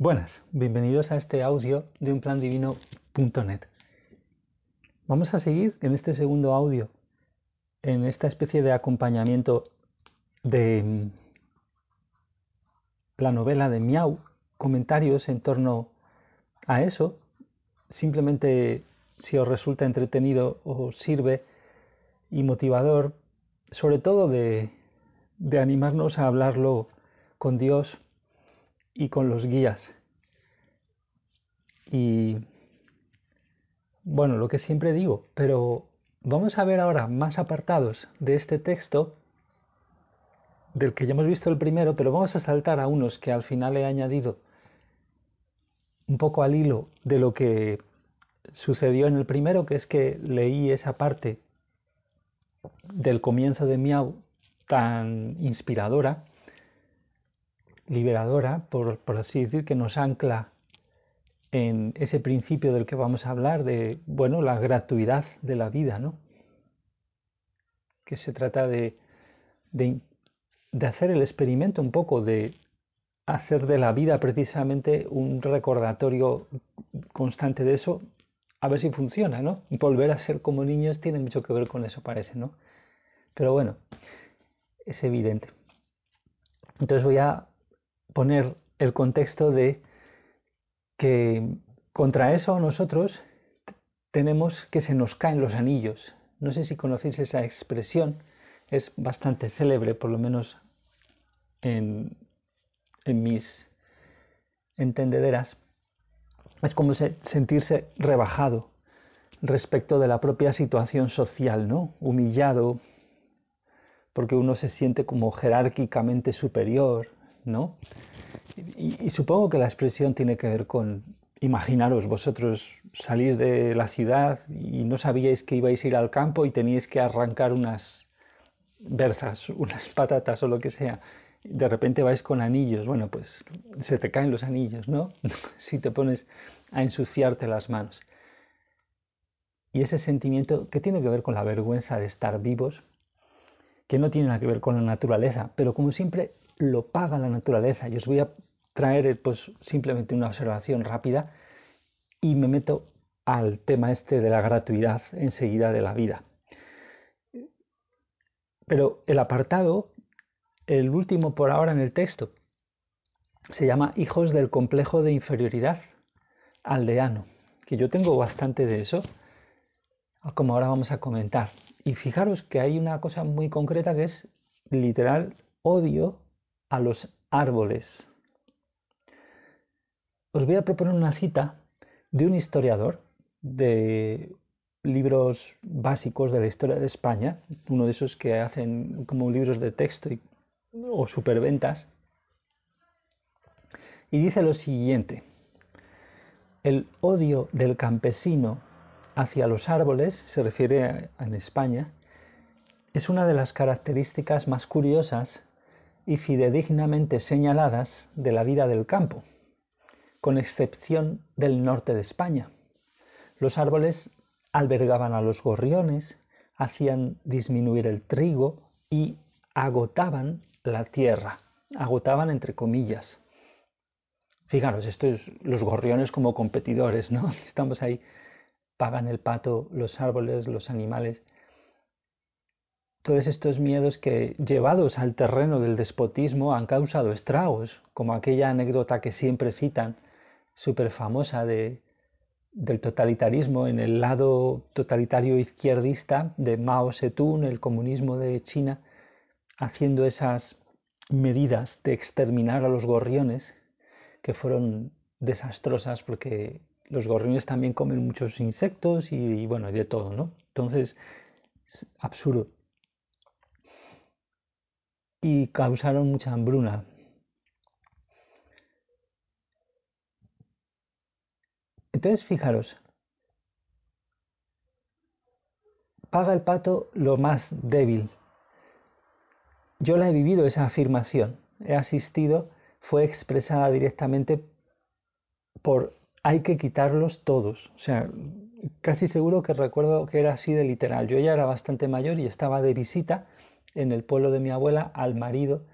Buenas, bienvenidos a este audio de unplandivino.net. Vamos a seguir en este segundo audio, en esta especie de acompañamiento de mm, la novela de Miau, comentarios en torno a eso. Simplemente si os resulta entretenido o sirve y motivador, sobre todo de, de animarnos a hablarlo con Dios y con los guías. Y bueno, lo que siempre digo, pero vamos a ver ahora más apartados de este texto, del que ya hemos visto el primero, pero vamos a saltar a unos que al final he añadido un poco al hilo de lo que sucedió en el primero, que es que leí esa parte del comienzo de Miau tan inspiradora liberadora, por, así decir, que nos ancla en ese principio del que vamos a hablar, de bueno, la gratuidad de la vida, ¿no? Que se trata de, de, de hacer el experimento un poco, de hacer de la vida precisamente un recordatorio constante de eso, a ver si funciona, ¿no? Volver a ser como niños tiene mucho que ver con eso, parece, ¿no? Pero bueno, es evidente. Entonces voy a poner el contexto de que contra eso nosotros tenemos que se nos caen los anillos. No sé si conocéis esa expresión, es bastante célebre, por lo menos en, en mis entendederas. Es como sentirse rebajado respecto de la propia situación social, ¿no? Humillado, porque uno se siente como jerárquicamente superior, ¿no? Y, supongo que la expresión tiene que ver con, imaginaros, vosotros salís de la ciudad y no sabíais que ibais a ir al campo y teníais que arrancar unas berzas, unas patatas o lo que sea. De repente vais con anillos, bueno, pues se te caen los anillos, ¿no? si te pones a ensuciarte las manos. Y ese sentimiento que tiene que ver con la vergüenza de estar vivos, que no tiene nada que ver con la naturaleza, pero como siempre lo paga la naturaleza. Y os voy a traer pues, simplemente una observación rápida y me meto al tema este de la gratuidad enseguida de la vida. Pero el apartado, el último por ahora en el texto, se llama Hijos del complejo de inferioridad aldeano, que yo tengo bastante de eso, como ahora vamos a comentar. Y fijaros que hay una cosa muy concreta que es literal odio a los árboles. Os voy a proponer una cita de un historiador de libros básicos de la historia de España, uno de esos que hacen como libros de texto o superventas, y dice lo siguiente, el odio del campesino hacia los árboles, se refiere en España, es una de las características más curiosas y fidedignamente señaladas de la vida del campo, con excepción del norte de España. Los árboles albergaban a los gorriones, hacían disminuir el trigo y agotaban la tierra, agotaban entre comillas. Fijaros, esto es los gorriones como competidores, ¿no? Estamos ahí, pagan el pato los árboles, los animales todos estos miedos que, llevados al terreno del despotismo, han causado estragos, como aquella anécdota que siempre citan, súper famosa de, del totalitarismo en el lado totalitario izquierdista de Mao Zedong, el comunismo de China, haciendo esas medidas de exterminar a los gorriones, que fueron desastrosas porque los gorriones también comen muchos insectos y, y bueno, de todo, ¿no? Entonces, es absurdo y causaron mucha hambruna. Entonces, fijaros, paga el pato lo más débil. Yo la he vivido esa afirmación, he asistido, fue expresada directamente por hay que quitarlos todos. O sea, casi seguro que recuerdo que era así de literal. Yo ya era bastante mayor y estaba de visita en el pueblo de mi abuela al marido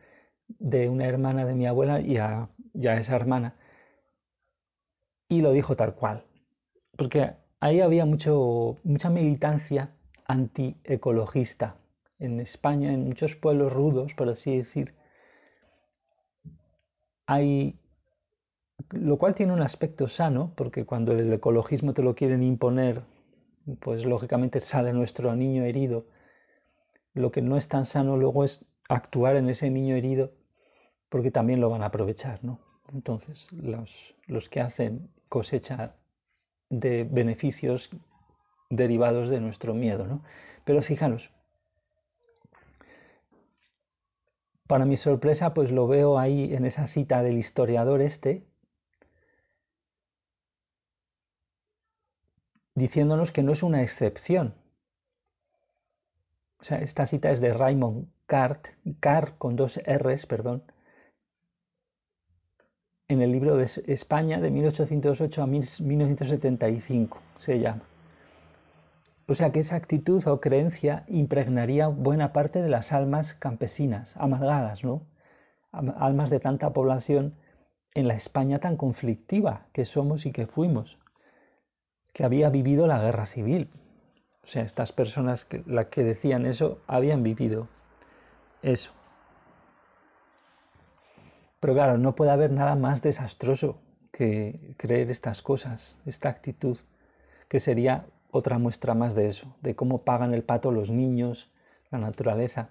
de una hermana de mi abuela y a, esa hermana. y lo dijo tal cual. Porque ahí había mucho, mucha militancia antiecologista. En España, en muchos pueblos rudos, por así decir, hay lo cual tiene un aspecto sano, porque cuando el ecologismo te lo quieren imponer, pues lógicamente sale nuestro niño herido. Lo que no es tan sano luego es actuar en ese niño herido, porque también lo van a aprovechar, ¿no? Entonces, los, los que hacen cosecha de beneficios derivados de nuestro miedo, ¿no? Pero fijaros, para mi sorpresa, pues lo veo ahí en esa cita del historiador este, diciéndonos que no es una excepción. O sea, esta cita es de Raymond Cart, Cart con dos R's, perdón, en el libro de España de 1808 a 1975 se llama. O sea que esa actitud o creencia impregnaría buena parte de las almas campesinas, amargadas, ¿no? Almas de tanta población en la España tan conflictiva que somos y que fuimos que había vivido la guerra civil. O sea, estas personas que, las que decían eso habían vivido eso. Pero claro, no puede haber nada más desastroso que creer estas cosas, esta actitud, que sería otra muestra más de eso, de cómo pagan el pato los niños, la naturaleza.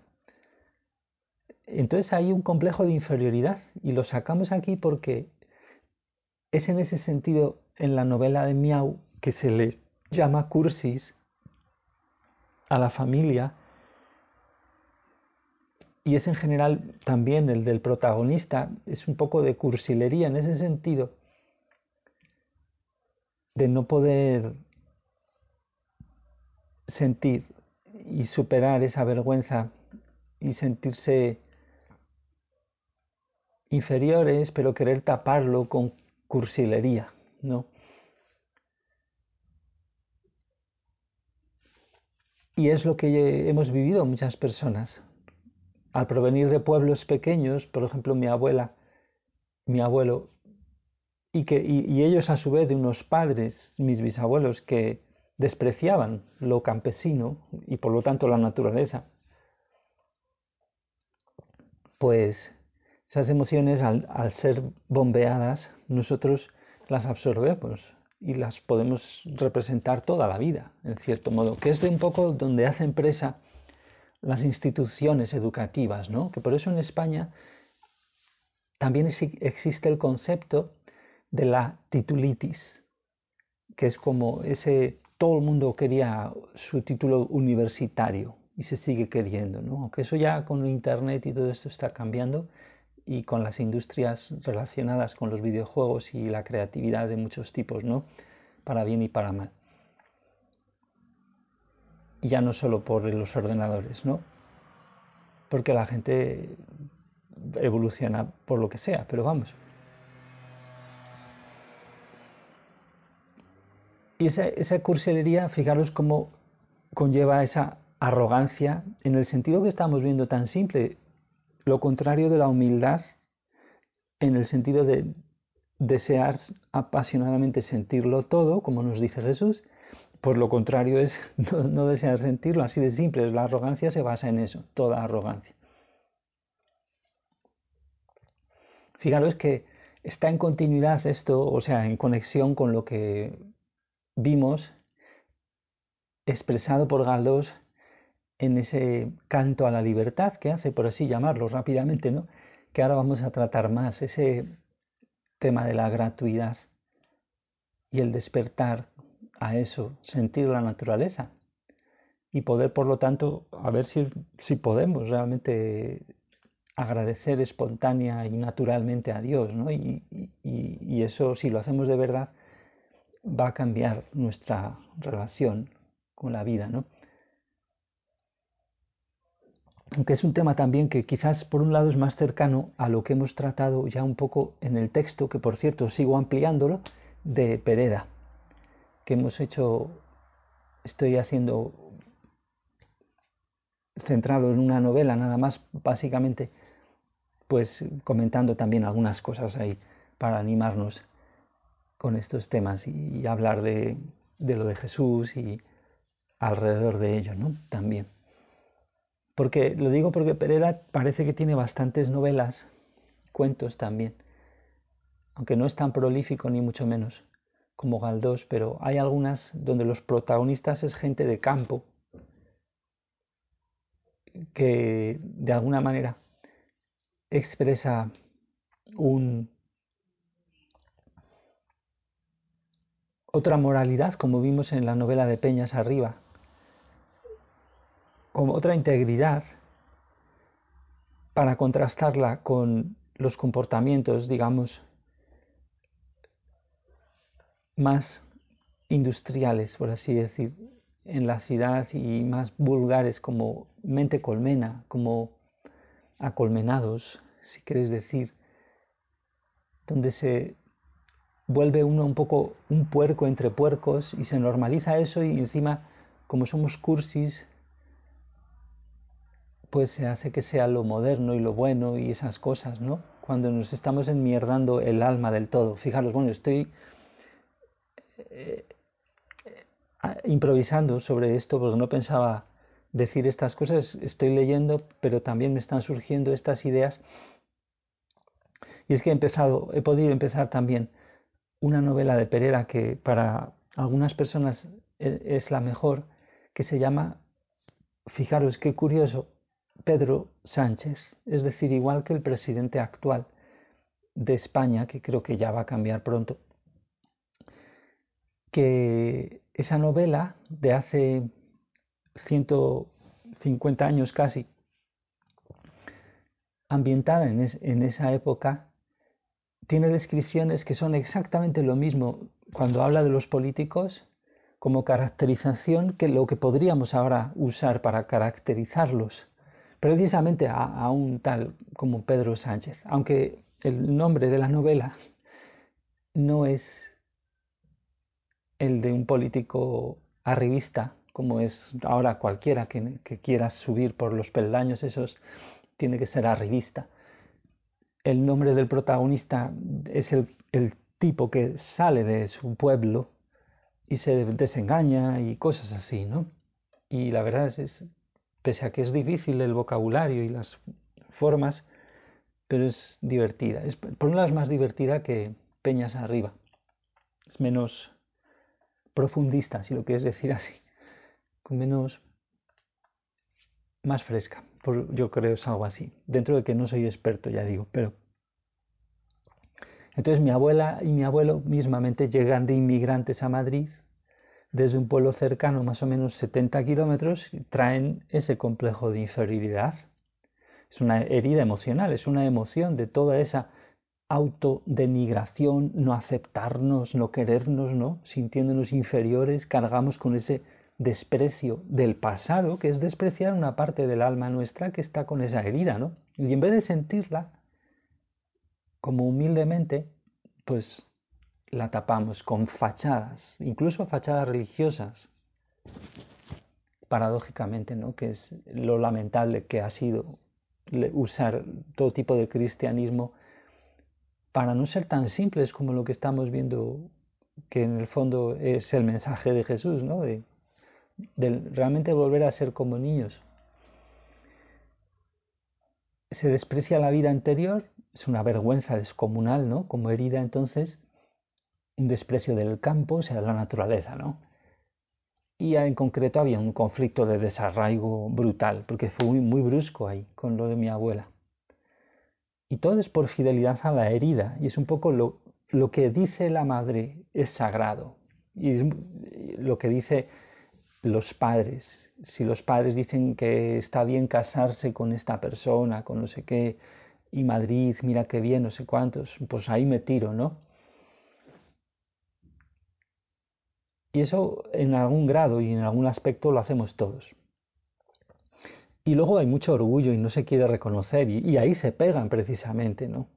Entonces hay un complejo de inferioridad y lo sacamos aquí porque es en ese sentido en la novela de Miau que se le llama cursis a la familia y es en general también el del protagonista, es un poco de cursilería en ese sentido, de no poder sentir y superar esa vergüenza y sentirse inferiores, pero querer taparlo con cursilería, ¿no? Y es lo que hemos vivido muchas personas. Al provenir de pueblos pequeños, por ejemplo mi abuela, mi abuelo, y, que, y, ellos a su vez de unos padres, mis bisabuelos, que despreciaban lo campesino y por lo tanto la naturaleza, pues esas emociones al, al ser bombeadas nosotros las absorbemos y las podemos representar toda la vida, en cierto modo, que es de un poco donde hace empresa las instituciones educativas, ¿no? Que por eso en España también existe el concepto de la titulitis, que es como ese todo el mundo quería su título universitario y se sigue queriendo, ¿no? Aunque eso ya con internet y todo esto está cambiando, y con las industrias relacionadas con los videojuegos y la creatividad de muchos tipos, ¿no? Para bien y para mal. Y ya no solo por los ordenadores, ¿no? Porque la gente evoluciona por lo que sea, pero vamos. Y esa, esa cursilería, fijaros cómo conlleva esa arrogancia en el sentido que estamos viendo tan simple lo contrario de la humildad en el sentido de desear apasionadamente sentirlo todo, como nos dice Jesús, pues lo contrario es no, desear sentirlo, así de simple. La arrogancia se basa en eso, toda arrogancia. Fijaros que está en continuidad esto, o sea, en conexión con lo que vimos expresado por Galdós en ese canto a la libertad que hace, por así llamarlo rápidamente, ¿no? que ahora vamos a tratar más, ese tema de la gratuidad y el despertar a eso, sentir la naturaleza y poder, por lo tanto, a ver si, si podemos realmente agradecer espontánea y naturalmente a Dios, ¿no? Y, y eso, si lo hacemos de verdad, va a cambiar nuestra relación con la vida, ¿no? Aunque es un tema también que quizás por un lado es más cercano a lo que hemos tratado ya un poco en el texto, que por cierto sigo ampliándolo, de Pereda, que hemos hecho, estoy haciendo centrado en una novela nada más, básicamente, pues comentando también algunas cosas ahí para animarnos. con estos temas y, hablar de, de, lo de Jesús y alrededor de ello, ¿no? También. Porque lo digo porque Pereira parece que tiene bastantes novelas, cuentos también, aunque no es tan prolífico ni mucho menos como Galdós, pero hay algunas donde los protagonistas es gente de campo que de alguna manera expresa un, otra moralidad, como vimos en la novela de Peñas arriba, como otra integridad para contrastarla con los comportamientos, digamos, más industriales, por así decir, en la ciudad y más vulgares como mente colmena, como acolmenados, si quieres decir, donde se vuelve uno un poco un puerco entre puercos y se normaliza eso y encima, como somos cursis, pues se hace que sea lo moderno y lo bueno y esas cosas, ¿no? Cuando nos estamos enmierdando el alma del todo. Fijaros, bueno, estoy eh, improvisando sobre esto porque no pensaba decir estas cosas, estoy leyendo, pero también me están surgiendo estas ideas. Y es que he empezado, he podido empezar también una novela de Pereira que para algunas personas e, es la mejor, que se llama, fijaros qué curioso, Pedro Sánchez, es decir, igual que el presidente actual de España, que creo que ya va a cambiar pronto, que esa novela de hace 150 años casi, ambientada en, en, esa época, tiene descripciones que son exactamente lo mismo cuando habla de los políticos como caracterización que lo que podríamos ahora usar para caracterizarlos, precisamente a, un tal como Pedro Sánchez, aunque el nombre de la novela no es el de un político arribista, como es ahora cualquiera que, quiera subir por los peldaños esos, tiene que ser arribista. El nombre del protagonista es el, tipo que sale de su pueblo y se desengaña y cosas así, ¿no? Y la verdad es, pese a que es difícil el vocabulario y las formas, pero es divertida. Por un lado es más divertida que Peñas Arriba. Es menos profundista, si lo quieres decir así, con menos, más fresca, yo creo es algo así, dentro de que no soy experto, ya digo, pero... Entonces mi abuela y mi abuelo mismamente llegan de inmigrantes a Madrid desde un pueblo cercano, más o menos 70 kilómetros, traen ese complejo de inferioridad. Es una herida emocional, es una emoción de toda esa autodenigración, no aceptarnos, no querernos, ¿no? Sintiéndonos inferiores, cargamos con ese desprecio del pasado, que es despreciar una parte del alma nuestra que está con esa herida, ¿no? Y en vez de sentirla como humildemente, pues la tapamos con fachadas, incluso fachadas religiosas, paradójicamente, ¿no? Que es lo lamentable que ha sido usar todo tipo de cristianismo para no ser tan simples como lo que estamos viendo, que en el fondo es el mensaje de Jesús, ¿no? de, realmente volver a ser como niños. Se desprecia la vida anterior, es una vergüenza descomunal, ¿no? Como herida entonces, un desprecio del campo, de la naturaleza, ¿no? Y en concreto había un conflicto de desarraigo brutal, porque fue muy, brusco ahí con lo de mi abuela. Y todo es por fidelidad a la herida. Y es un poco lo, lo que dice la madre es sagrado. Y lo que dice los padres. Si los padres dicen que está bien casarse con esta persona, con no sé qué, y Madrid, mira qué bien, no sé cuántos, pues ahí me tiro, ¿no? Y eso en algún grado y en algún aspecto lo hacemos todos. Y luego hay mucho orgullo y no se quiere reconocer y, ahí se pegan precisamente, ¿no?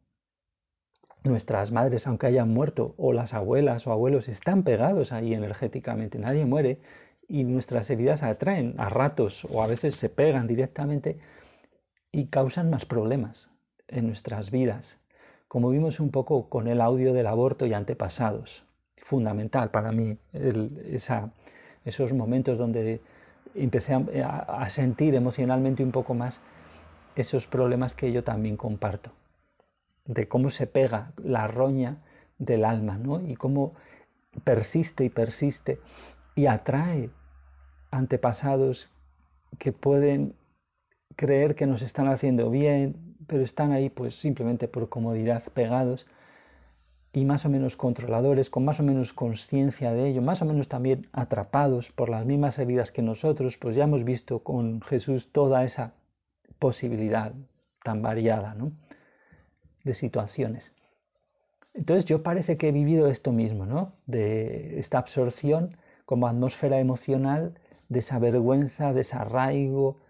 Nuestras madres, aunque hayan muerto, o las abuelas o abuelos, están pegados ahí energéticamente, nadie muere y nuestras heridas atraen a ratos o a veces se pegan directamente y causan más problemas en nuestras vidas, como vimos un poco con el audio del aborto y antepasados. Fundamental para mí, esos momentos donde empecé a, sentir emocionalmente un poco más esos problemas que yo también comparto, de cómo se pega la roña del alma, ¿no? Y cómo persiste y persiste y atrae antepasados que pueden creer que nos están haciendo bien, pero están ahí pues simplemente por comodidad pegados y más o menos controladores, con más o menos conciencia de ello, más o menos también atrapados por las mismas heridas que nosotros, pues ya hemos visto con Jesús toda esa posibilidad tan variada ¿no? de situaciones. Entonces yo parece que he vivido esto mismo, ¿no? De esta absorción como atmósfera emocional, de esa vergüenza, desarraigo,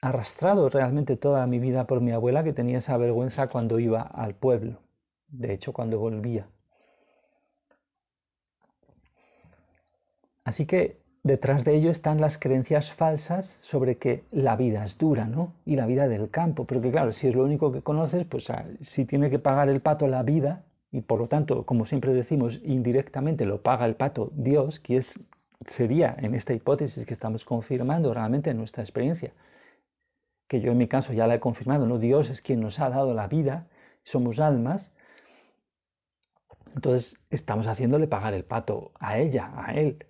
arrastrado realmente toda mi vida por mi abuela que tenía esa vergüenza cuando iba al pueblo, de hecho cuando volvía. Así que detrás de ello están las creencias falsas sobre que la vida es dura, ¿no? Y la vida del campo, pero claro, si es lo único que conoces, pues ah, si tiene que pagar el pato la vida, y por lo tanto, como siempre decimos, indirectamente lo paga el pato Dios, que es, sería en esta hipótesis que estamos confirmando realmente en nuestra experiencia, que yo en mi caso ya la he confirmado, ¿no? Dios es quien nos ha dado la vida, somos almas, entonces estamos haciéndole pagar el pato a ella, a él.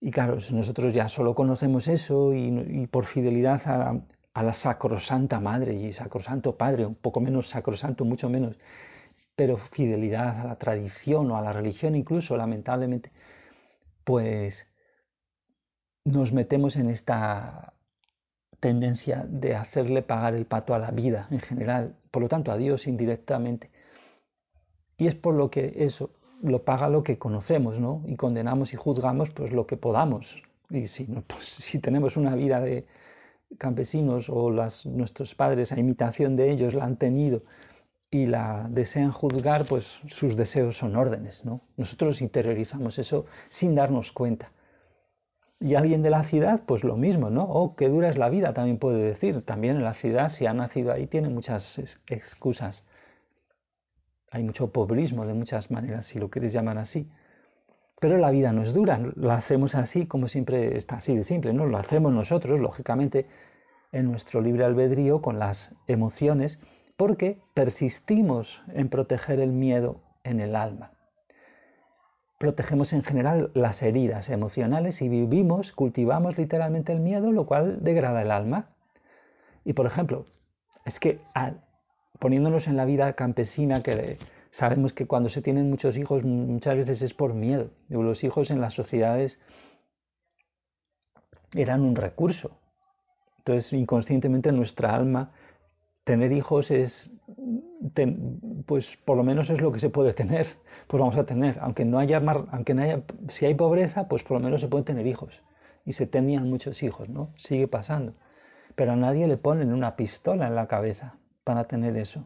Y claro, si nosotros ya solo conocemos eso y, por fidelidad a, a, la sacrosanta madre y sacrosanto padre, un poco menos sacrosanto, mucho menos, pero fidelidad a la tradición o a la religión incluso, lamentablemente, pues nos metemos en esta tendencia de hacerle pagar el pato a la vida en general, por lo tanto a Dios indirectamente. Y es por lo que eso lo paga lo que conocemos, ¿no? Y condenamos y juzgamos pues lo que podamos. Y si, pues, si tenemos una vida de campesinos o las, nuestros padres a imitación de ellos la han tenido y la desean juzgar, pues sus deseos son órdenes, ¿no? Nosotros interiorizamos eso sin darnos cuenta. Y alguien de la ciudad, pues lo mismo, ¿no? Oh, qué dura es la vida, también puede decir. También en la ciudad, si ha nacido ahí, tiene muchas excusas. Hay mucho pobrismo de muchas maneras, si lo quieres llamar así. Pero la vida no es dura, la hacemos así como siempre está así de simple, ¿no? Lo hacemos nosotros, lógicamente, en nuestro libre albedrío, con las emociones, porque persistimos en proteger el miedo en el alma protegemos en general las heridas emocionales y vivimos, cultivamos literalmente el miedo, lo cual degrada el alma. Y por ejemplo, es que poniéndonos en la vida campesina, que sabemos que cuando se tienen muchos hijos muchas veces es por miedo. Los hijos en las sociedades eran un recurso. Entonces, inconscientemente nuestra alma, tener hijos es, pues por lo menos es lo que se puede tener pues vamos a tener, aunque no haya, aunque no haya, si hay pobreza, pues por lo menos se pueden tener hijos. Y se tenían muchos hijos, ¿no? Sigue pasando. Pero a nadie le ponen una pistola en la cabeza para tener eso.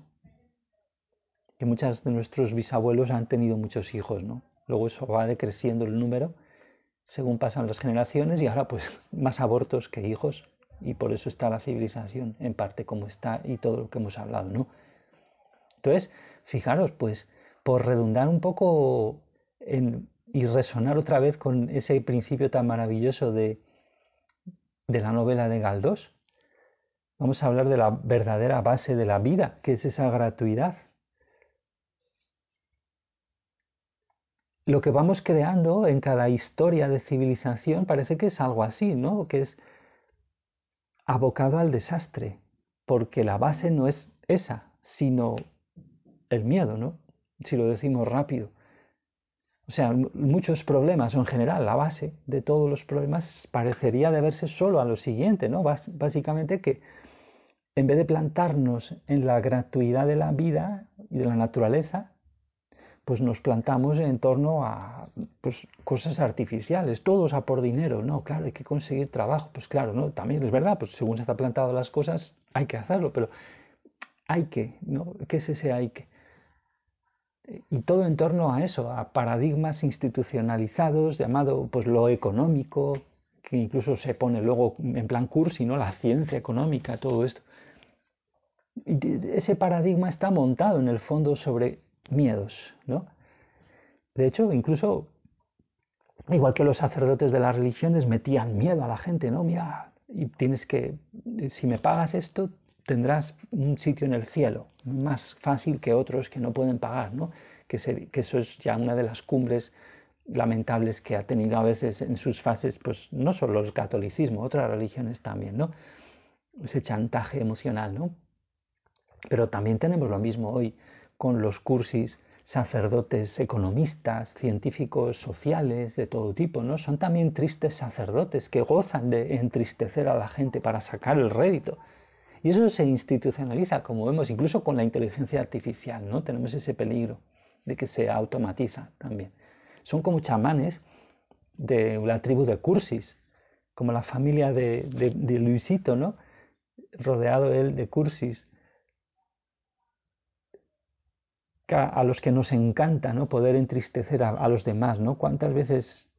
Que muchos de nuestros bisabuelos han tenido muchos hijos, ¿no? Luego eso va decreciendo el número según pasan las generaciones y ahora pues más abortos que hijos y por eso está la civilización en parte como está y todo lo que hemos hablado, ¿no? Entonces, fijaros, pues por redundar un poco y resonar otra vez con ese principio tan maravilloso de, de la novela de Galdós, vamos a hablar de la verdadera base de la vida, que es esa gratuidad. Lo que vamos creando en cada historia de civilización parece que es algo así, ¿no? Que es abocado al desastre, porque la base no es esa, sino el miedo, ¿no? si lo decimos rápido. O sea, muchos problemas, o en general la base de todos los problemas parecería deberse solo a lo siguiente, ¿no? Básicamente que en vez de plantarnos en la gratuidad de la vida y de la naturaleza, pues nos plantamos en torno a pues, cosas artificiales, todos a por dinero, no, claro, hay que conseguir trabajo, pues claro, no, también es verdad, pues según se está plantado las cosas, hay que hacerlo, pero hay que, ¿no? ¿Qué es ese hay que? y todo en torno a eso, a paradigmas institucionalizados, llamado pues lo económico, que incluso se pone luego en plan cursi, ¿no? La ciencia económica, todo esto. Ese paradigma está montado en el fondo sobre miedos, ¿no? De hecho, incluso, igual que los sacerdotes de las religiones metían miedo a la gente, ¿no? Mira, y tienes que, si me pagas esto, tendrás un sitio en el cielo, más fácil que otros que no pueden pagar, ¿no? Que eso es ya una de las cumbres lamentables que ha tenido a veces en sus fases, pues no solo el catolicismo, otras religiones también, ¿no? Ese chantaje emocional, ¿no? Pero también tenemos lo mismo hoy con los cursis, sacerdotes economistas, científicos sociales de todo tipo, ¿no? Son también tristes sacerdotes que gozan de entristecer a la gente para sacar el rédito. Y eso se institucionaliza, como vemos, incluso con la inteligencia artificial, ¿no? Tenemos ese peligro de que se automatiza también. Son como chamanes de la tribu de Cursis, como la familia de, de Luisito, ¿no? Rodeado él de Cursis a los que nos encanta ¿no? poder entristecer a, los demás, ¿no? ¿Cuántas veces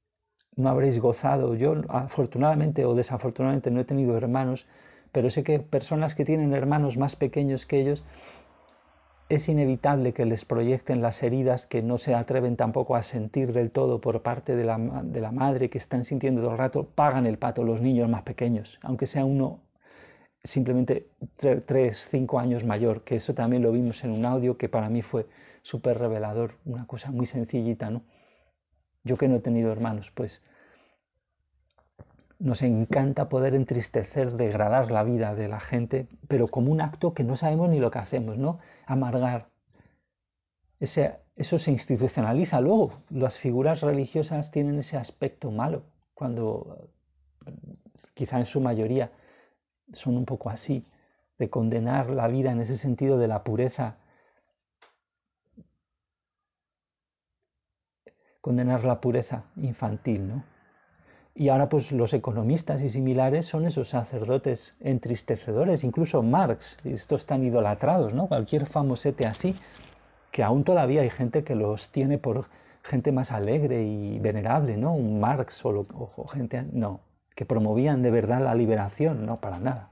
no habréis gozado? Yo afortunadamente o desafortunadamente no he tenido hermanos, pero sé que personas que tienen hermanos más pequeños que ellos, es inevitable que les proyecten las heridas que no se atreven tampoco a sentir del todo por parte de la, de la madre que están sintiendo todo el rato, pagan el pato los niños más pequeños, aunque sea uno simplemente tres, cinco años mayor, que eso también lo vimos en un audio que para mí fue súper revelador, una cosa muy sencillita, ¿no? Yo que no he tenido hermanos, pues nos encanta poder entristecer, degradar la vida de la gente, pero como un acto que no sabemos ni lo que hacemos, ¿no? Amargar. Eso se institucionaliza luego. Las figuras religiosas tienen ese aspecto malo, cuando quizá en su mayoría son un poco así, de condenar la vida en ese sentido de la pureza, condenar la pureza infantil, ¿no? Y ahora pues los economistas y similares son esos sacerdotes entristecedores, incluso Marx, estos están idolatrados, ¿no? Cualquier famosete así, que aún todavía hay gente que los tiene por gente más alegre y venerable, ¿no? Un Marx o, o gente, no, que promovían de verdad la liberación, no para nada.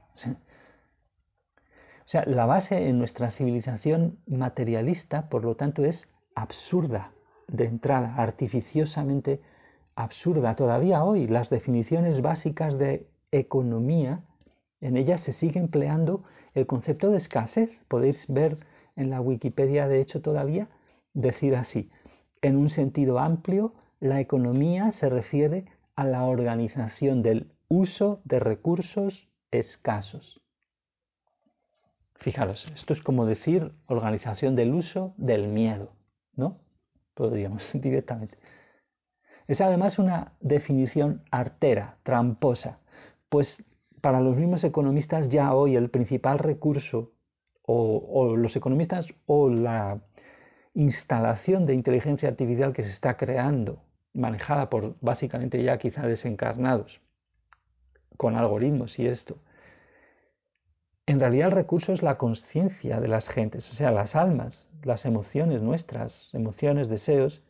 O sea, la base en nuestra civilización materialista, por lo tanto, es absurda de entrada, artificiosamente absurda. Todavía hoy las definiciones básicas de economía, en ellas se sigue empleando el concepto de escasez. Podéis ver en la Wikipedia, de hecho, todavía decir así. En un sentido amplio, la economía se refiere a la organización del uso de recursos escasos. Fijaros, esto es como decir organización del uso del miedo, ¿no? Podríamos directamente. Es además una definición artera, tramposa, pues para los mismos economistas ya hoy el principal recurso, o, o los economistas, o la instalación de inteligencia artificial que se está creando manejada por básicamente ya quizá desencarnados, con algoritmos y esto. En realidad el recurso es la conciencia de las gentes, o sea, las almas, las emociones nuestras, emociones, deseos,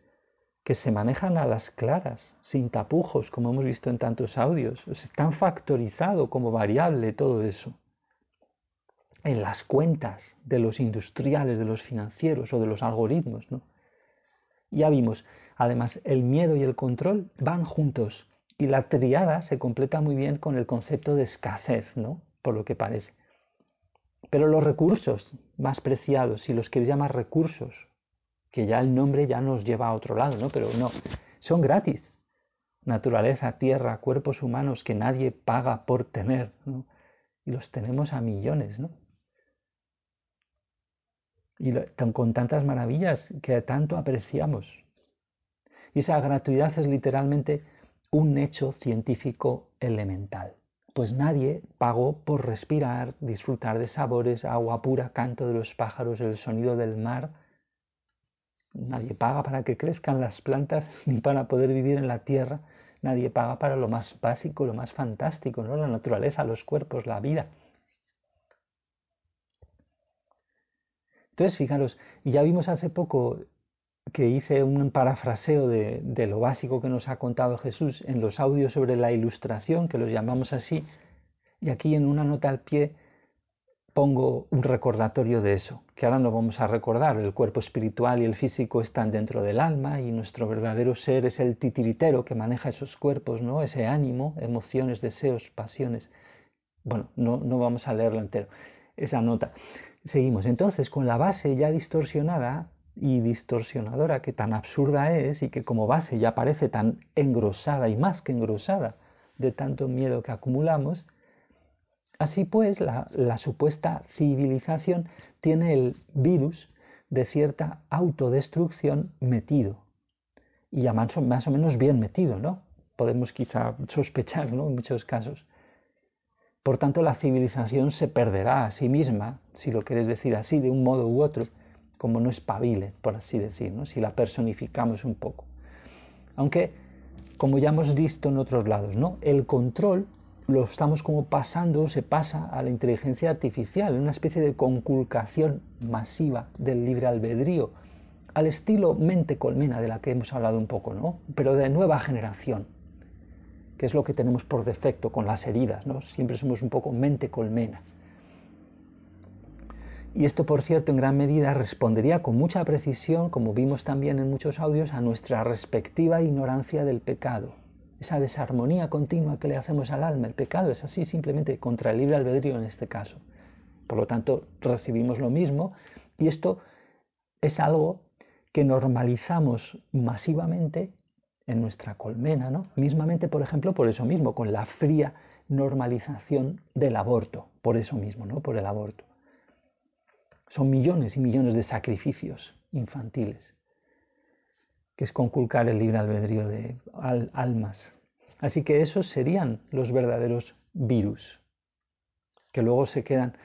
que se manejan a las claras, sin tapujos, como hemos visto en tantos audios. están factorizado como variable todo eso. En las cuentas de los industriales, de los financieros o de los algoritmos. ¿no? Ya vimos, Además, el miedo y el control van juntos y la triada se completa muy bien con el concepto de escasez, ¿no? Por lo que parece. Pero los recursos más preciados, si los queréis llamar recursos, que ya el nombre ya nos lleva a otro lado, ¿no? Pero no, son gratis. Naturaleza, tierra, cuerpos humanos que nadie paga por tener, ¿no? Y los tenemos a millones, ¿no? Y con tantas maravillas que tanto apreciamos. Y esa gratuidad es literalmente un hecho científico elemental. Pues nadie pagó por respirar, disfrutar de sabores, agua pura, canto de los pájaros, el sonido del mar. Nadie paga para que crezcan las plantas ni para poder vivir en la tierra. Nadie paga para lo más básico, lo más fantástico, ¿no? La naturaleza, los cuerpos, la vida. Entonces, fijaros, ya vimos hace poco que hice un parafraseo de, lo básico que nos ha contado Jesús en los audios sobre la ilustración, que los llamamos así, y aquí en una nota al pie pongo un recordatorio de eso, que ahora no vamos a recordar. El cuerpo espiritual y el físico están dentro del alma y nuestro verdadero ser es el titiritero que maneja esos cuerpos, ¿no? Ese ánimo, emociones, deseos, pasiones. Bueno, no, no vamos a leerlo entero, esa nota. Seguimos. Entonces, con la base ya distorsionada y distorsionadora que tan absurda es y que como base ya parece tan engrosada y más que engrosada de tanto miedo que acumulamos, Así pues, la, supuesta civilización tiene el virus de cierta autodestrucción metido. Y ya más o, más o menos bien metido, ¿no? Podemos quizá sospechar, ¿no? En muchos casos. Por tanto, la civilización se perderá a sí misma, si lo quieres decir así, de un modo u otro, como no espabile, por así decir, si la personificamos un poco. Aunque, como ya hemos visto en otros lados, ¿no? el control lo estamos como pasando, se pasa a la inteligencia artificial, una especie de conculcación masiva del libre albedrío, al estilo mente colmena de la que hemos hablado un poco, ¿no? Pero de nueva generación, que es lo que tenemos por defecto con las heridas, ¿no? Siempre somos un poco mente colmena. Y esto, por cierto, en gran medida respondería con mucha precisión, como vimos también en muchos audios, a nuestra respectiva ignorancia del pecado esa desarmonía continua que le hacemos al alma. El pecado es así simplemente contra el libre albedrío en este caso. Por lo tanto, recibimos lo mismo y esto es algo que normalizamos masivamente en nuestra colmena, ¿no? Mismamente, por ejemplo, por eso mismo, con la fría normalización del aborto, por eso mismo, ¿no? Por el aborto. Son millones y millones de sacrificios infantiles que es conculcar el libre albedrío de almas. Así que esos serían los verdaderos virus, que luego se quedan,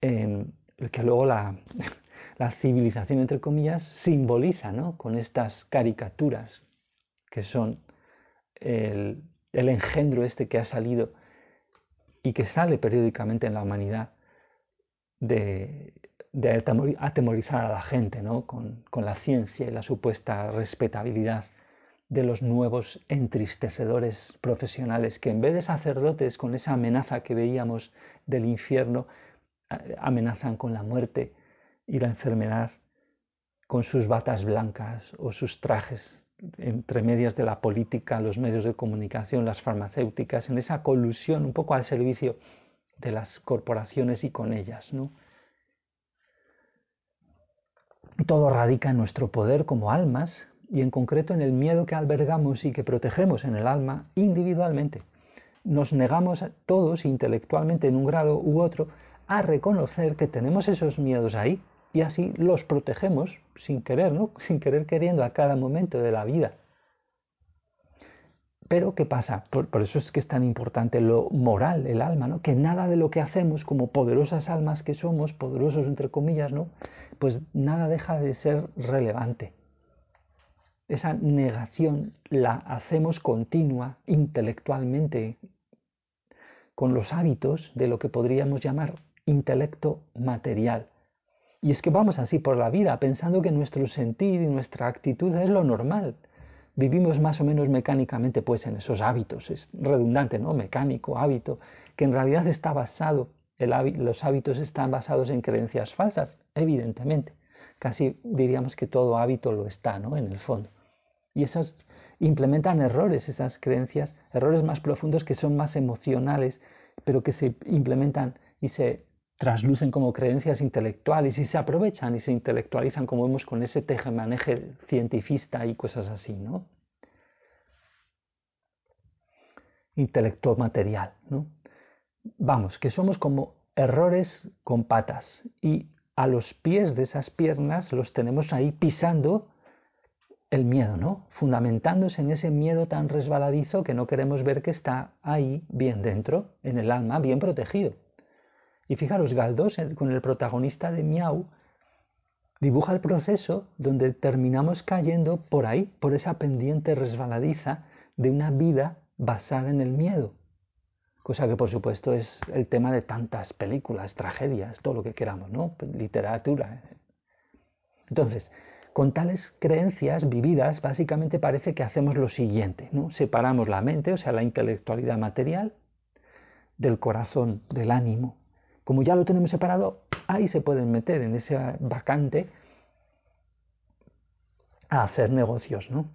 que luego la, civilización, entre comillas, simboliza ¿no? con estas caricaturas que son el, engendro este que ha salido y que sale periódicamente en la humanidad de, de atemorizar a la gente ¿no? con, la ciencia y la supuesta respetabilidad de los nuevos entristecedores profesionales que en vez de sacerdotes con esa amenaza que veíamos del infierno, amenazan con la muerte y la enfermedad con sus batas blancas o sus trajes entre medias de la política, los medios de comunicación, las farmacéuticas, en esa colusión un poco al servicio de las corporaciones y con ellas, ¿no? Todo radica en nuestro poder como almas y en concreto en el miedo que albergamos y que protegemos en el alma individualmente. Nos negamos todos intelectualmente en un grado u otro a reconocer que tenemos esos miedos ahí y así los protegemos sin querer, ¿no? sin querer queriendo a cada momento de la vida. Pero ¿qué pasa? Por, eso es que es tan importante lo moral, el alma, ¿no? Que nada de lo que hacemos como poderosas almas que somos, poderosos entre comillas, ¿no? Pues nada deja de ser relevante. Esa negación la hacemos continua intelectualmente con los hábitos de lo que podríamos llamar intelecto material. Y es que vamos así por la vida pensando que nuestro sentir y nuestra actitud es lo normal vivimos más o menos mecánicamente pues en esos hábitos, es redundante, ¿no? Mecánico, hábito, que en realidad está basado, los hábitos están basados en creencias falsas, evidentemente. Casi diríamos que todo hábito lo está, ¿no? En el fondo. Y esos implementan errores, esas creencias, errores más profundos que son más emocionales, pero que se implementan y se traslucen como creencias intelectuales y se aprovechan y se intelectualizan como vemos con ese tejemaneje cientifista y cosas así, ¿no? Intelecto material, ¿no? Vamos, que somos como errores con patas y a los pies de esas piernas los tenemos ahí pisando el miedo, ¿no? Fundamentándose en ese miedo tan resbaladizo que no queremos ver que está ahí bien dentro, en el alma, bien protegido. Y fijaros, Galdós, con el protagonista de Miau, dibuja el proceso donde terminamos cayendo por ahí, por esa pendiente resbaladiza de una vida basada en el miedo. Cosa que por supuesto es el tema de tantas películas, tragedias, todo lo que queramos, ¿no? Literatura. Entonces, con tales creencias vividas, básicamente parece que hacemos lo siguiente, ¿no? Separamos la mente, o sea, la intelectualidad material, del corazón, del ánimo, como ya lo tenemos separado, ahí se pueden meter en ese vacante a hacer negocios, ¿no?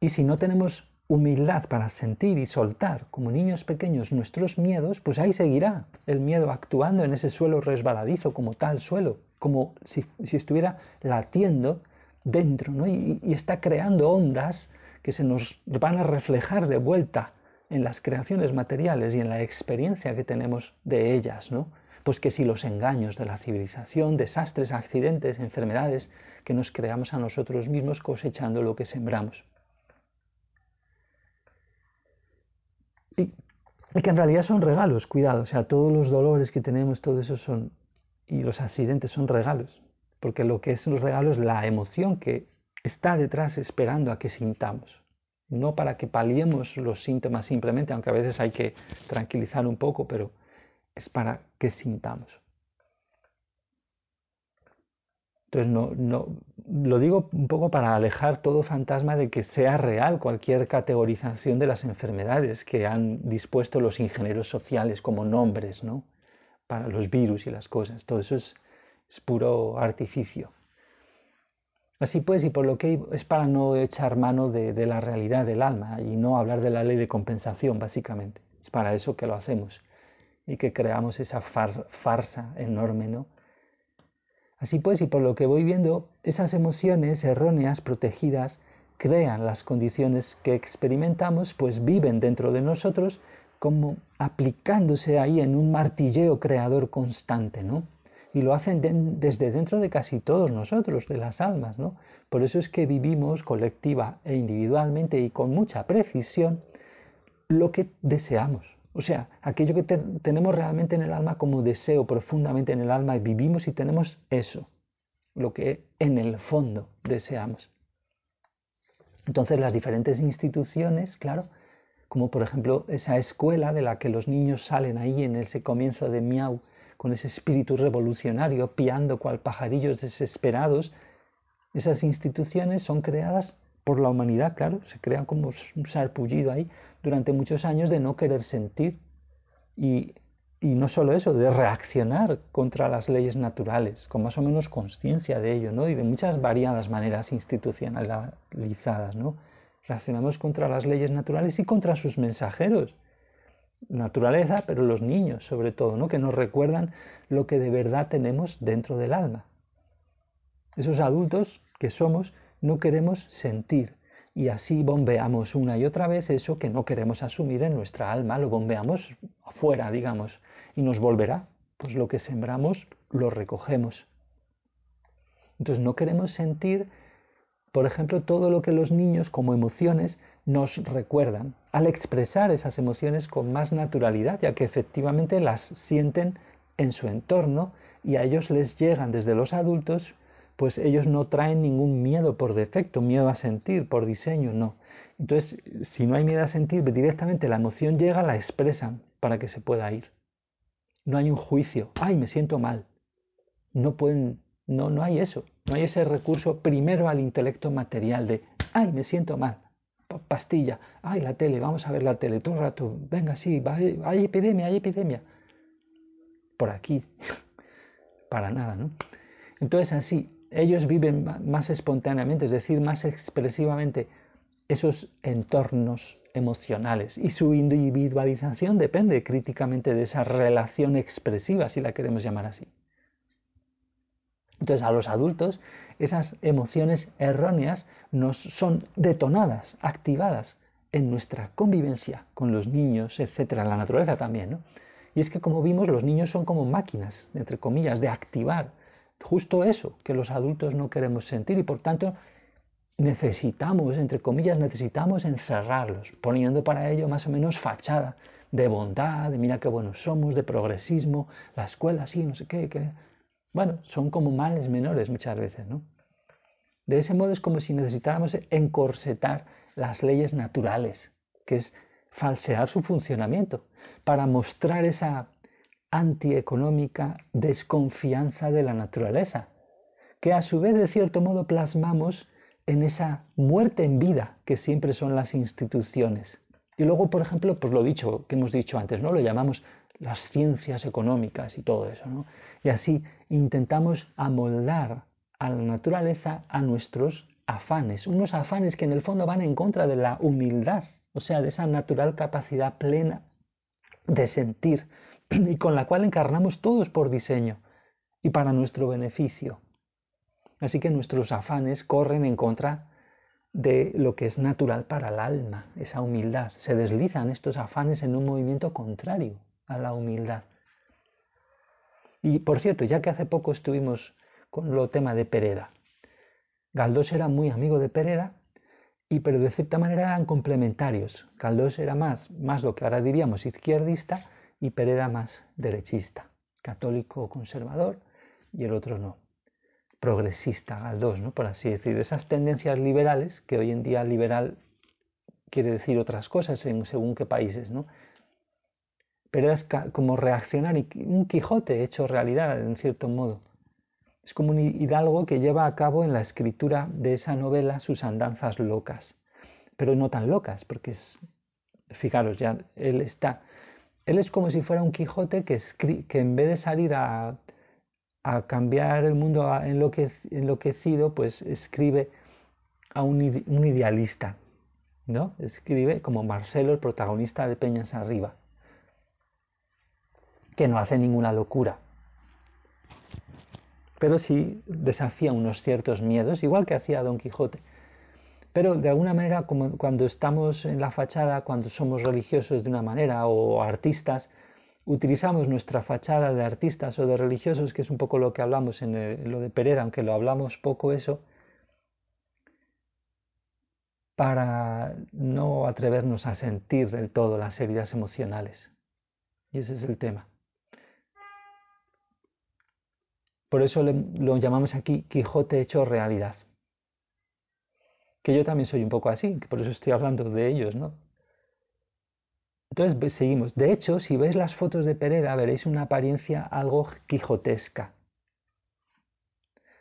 Y si no tenemos humildad para sentir y soltar como niños pequeños nuestros miedos, pues ahí seguirá el miedo actuando en ese suelo resbaladizo como tal suelo, como si, estuviera latiendo dentro, ¿no? y está creando ondas que se nos van a reflejar de vuelta en las creaciones materiales y en la experiencia que tenemos de ellas, ¿no? Pues que si los engaños de la civilización, desastres, accidentes, enfermedades que nos creamos a nosotros mismos cosechando lo que sembramos. Y, que en realidad son regalos, cuidado, o sea, todos los dolores que tenemos, todo eso son, y los accidentes son regalos, porque lo que es los regalos es la emoción que está detrás esperando a que sintamos no para que paliemos los síntomas simplemente, aunque a veces hay que tranquilizar un poco, pero es para que sintamos. Entonces, no, no, lo digo un poco para alejar todo fantasma de que sea real cualquier categorización de las enfermedades que han dispuesto los ingenieros sociales como nombres, ¿no? Para los virus y las cosas. Todo eso es puro artificio. Así pues, y por lo que es para no echar mano de, la realidad del alma y no hablar de la ley de compensación, básicamente. Es para eso que lo hacemos y que creamos esa farsa enorme, ¿no? Así pues, y por lo que voy viendo, esas emociones erróneas, protegidas, crean las condiciones que experimentamos, pues viven dentro de nosotros como aplicándose ahí en un martilleo creador constante, ¿no? Y lo hacen desde dentro de casi todos nosotros, de las almas, ¿no? Por eso es que vivimos colectiva e individualmente y con mucha precisión lo que deseamos. O sea, aquello que tenemos realmente en el alma como deseo profundamente en el alma y vivimos y tenemos eso, lo que en el fondo deseamos. Entonces las diferentes instituciones, claro, como por ejemplo esa escuela de la que los niños salen ahí en ese comienzo de miau, con ese espíritu revolucionario, piando cual pajarillos desesperados, esas instituciones son creadas por la humanidad, claro, se crean como un sarpullido ahí durante muchos años de no querer sentir y, y no solo eso, de reaccionar contra las leyes naturales, con más o menos conciencia de ello, ¿no? Y de muchas variadas maneras institucionalizadas, ¿no? Reaccionamos contra las leyes naturales y contra sus mensajeros naturaleza, pero los niños sobre todo, ¿no? que nos recuerdan lo que de verdad tenemos dentro del alma. Esos adultos que somos no queremos sentir y así bombeamos una y otra vez eso que no queremos asumir en nuestra alma, lo bombeamos afuera, digamos, y nos volverá. Pues lo que sembramos lo recogemos. Entonces no queremos sentir, por ejemplo, todo lo que los niños como emociones nos recuerdan al expresar esas emociones con más naturalidad, ya que efectivamente las sienten en su entorno y a ellos les llegan desde los adultos, pues ellos no traen ningún miedo por defecto, miedo a sentir por diseño, no. Entonces, si no hay miedo a sentir, directamente la emoción llega, la expresan para que se pueda ir. No hay un juicio, ay, me siento mal. No pueden, no, no hay eso, no hay ese recurso primero al intelecto material de, ay, me siento mal pastilla, ay, la tele, vamos a ver la tele todo el rato, venga, sí, hay epidemia, hay epidemia. Por aquí, para nada, ¿no? Entonces así, ellos viven más espontáneamente, es decir, más expresivamente esos entornos emocionales y su individualización depende críticamente de esa relación expresiva, si la queremos llamar así. Entonces a los adultos esas emociones erróneas nos son detonadas, activadas en nuestra convivencia con los niños, etcétera, la naturaleza también, ¿no? Y es que como vimos, los niños son como máquinas, entre comillas, de activar justo eso que los adultos no queremos sentir y por tanto necesitamos, entre comillas, necesitamos encerrarlos, poniendo para ello más o menos fachada de bondad, de mira qué buenos somos, de progresismo, la escuela sí, no sé qué, qué bueno, son como males menores muchas veces, ¿no? De ese modo es como si necesitáramos encorsetar las leyes naturales, que es falsear su funcionamiento, para mostrar esa antieconómica desconfianza de la naturaleza, que a su vez de cierto modo plasmamos en esa muerte en vida que siempre son las instituciones. Y luego, por ejemplo, pues lo dicho, que hemos dicho antes, ¿no? Lo llamamos las ciencias económicas y todo eso. ¿no? Y así intentamos amoldar a la naturaleza a nuestros afanes, unos afanes que en el fondo van en contra de la humildad, o sea, de esa natural capacidad plena de sentir y con la cual encarnamos todos por diseño y para nuestro beneficio. Así que nuestros afanes corren en contra de lo que es natural para el alma, esa humildad. Se deslizan estos afanes en un movimiento contrario a la humildad. Y por cierto, ya que hace poco estuvimos con lo tema de Pereda, Galdós era muy amigo de Pereda, y pero de cierta manera eran complementarios. Galdós era más, más lo que ahora diríamos izquierdista y Pereda más derechista, católico conservador y el otro no progresista, Galdós, ¿no? por así decir, esas tendencias liberales, que hoy en día liberal quiere decir otras cosas en según qué países, ¿no? Pero es como reaccionar, un Quijote hecho realidad, en cierto modo. Es como un hidalgo que lleva a cabo en la escritura de esa novela sus andanzas locas, pero no tan locas, porque es, fijaros, ya él está, él es como si fuera un Quijote que, que en vez de salir a cambiar el mundo enloquecido, pues escribe a un, idealista, ¿no? Escribe como Marcelo, el protagonista de Peñas Arriba, que no hace ninguna locura, pero sí desafía unos ciertos miedos, igual que hacía Don Quijote. Pero de alguna manera, como cuando estamos en la fachada, cuando somos religiosos de una manera o artistas, utilizamos nuestra fachada de artistas o de religiosos, que es un poco lo que hablamos en, lo de Pereda, aunque lo hablamos poco eso, para no atrevernos a sentir del todo las heridas emocionales. Y ese es el tema. Por eso lo llamamos aquí Quijote hecho realidad. Que yo también soy un poco así, por eso estoy hablando de ellos, ¿no? Entonces seguimos. De hecho, si veis las fotos de Pereda, veréis una apariencia algo quijotesca.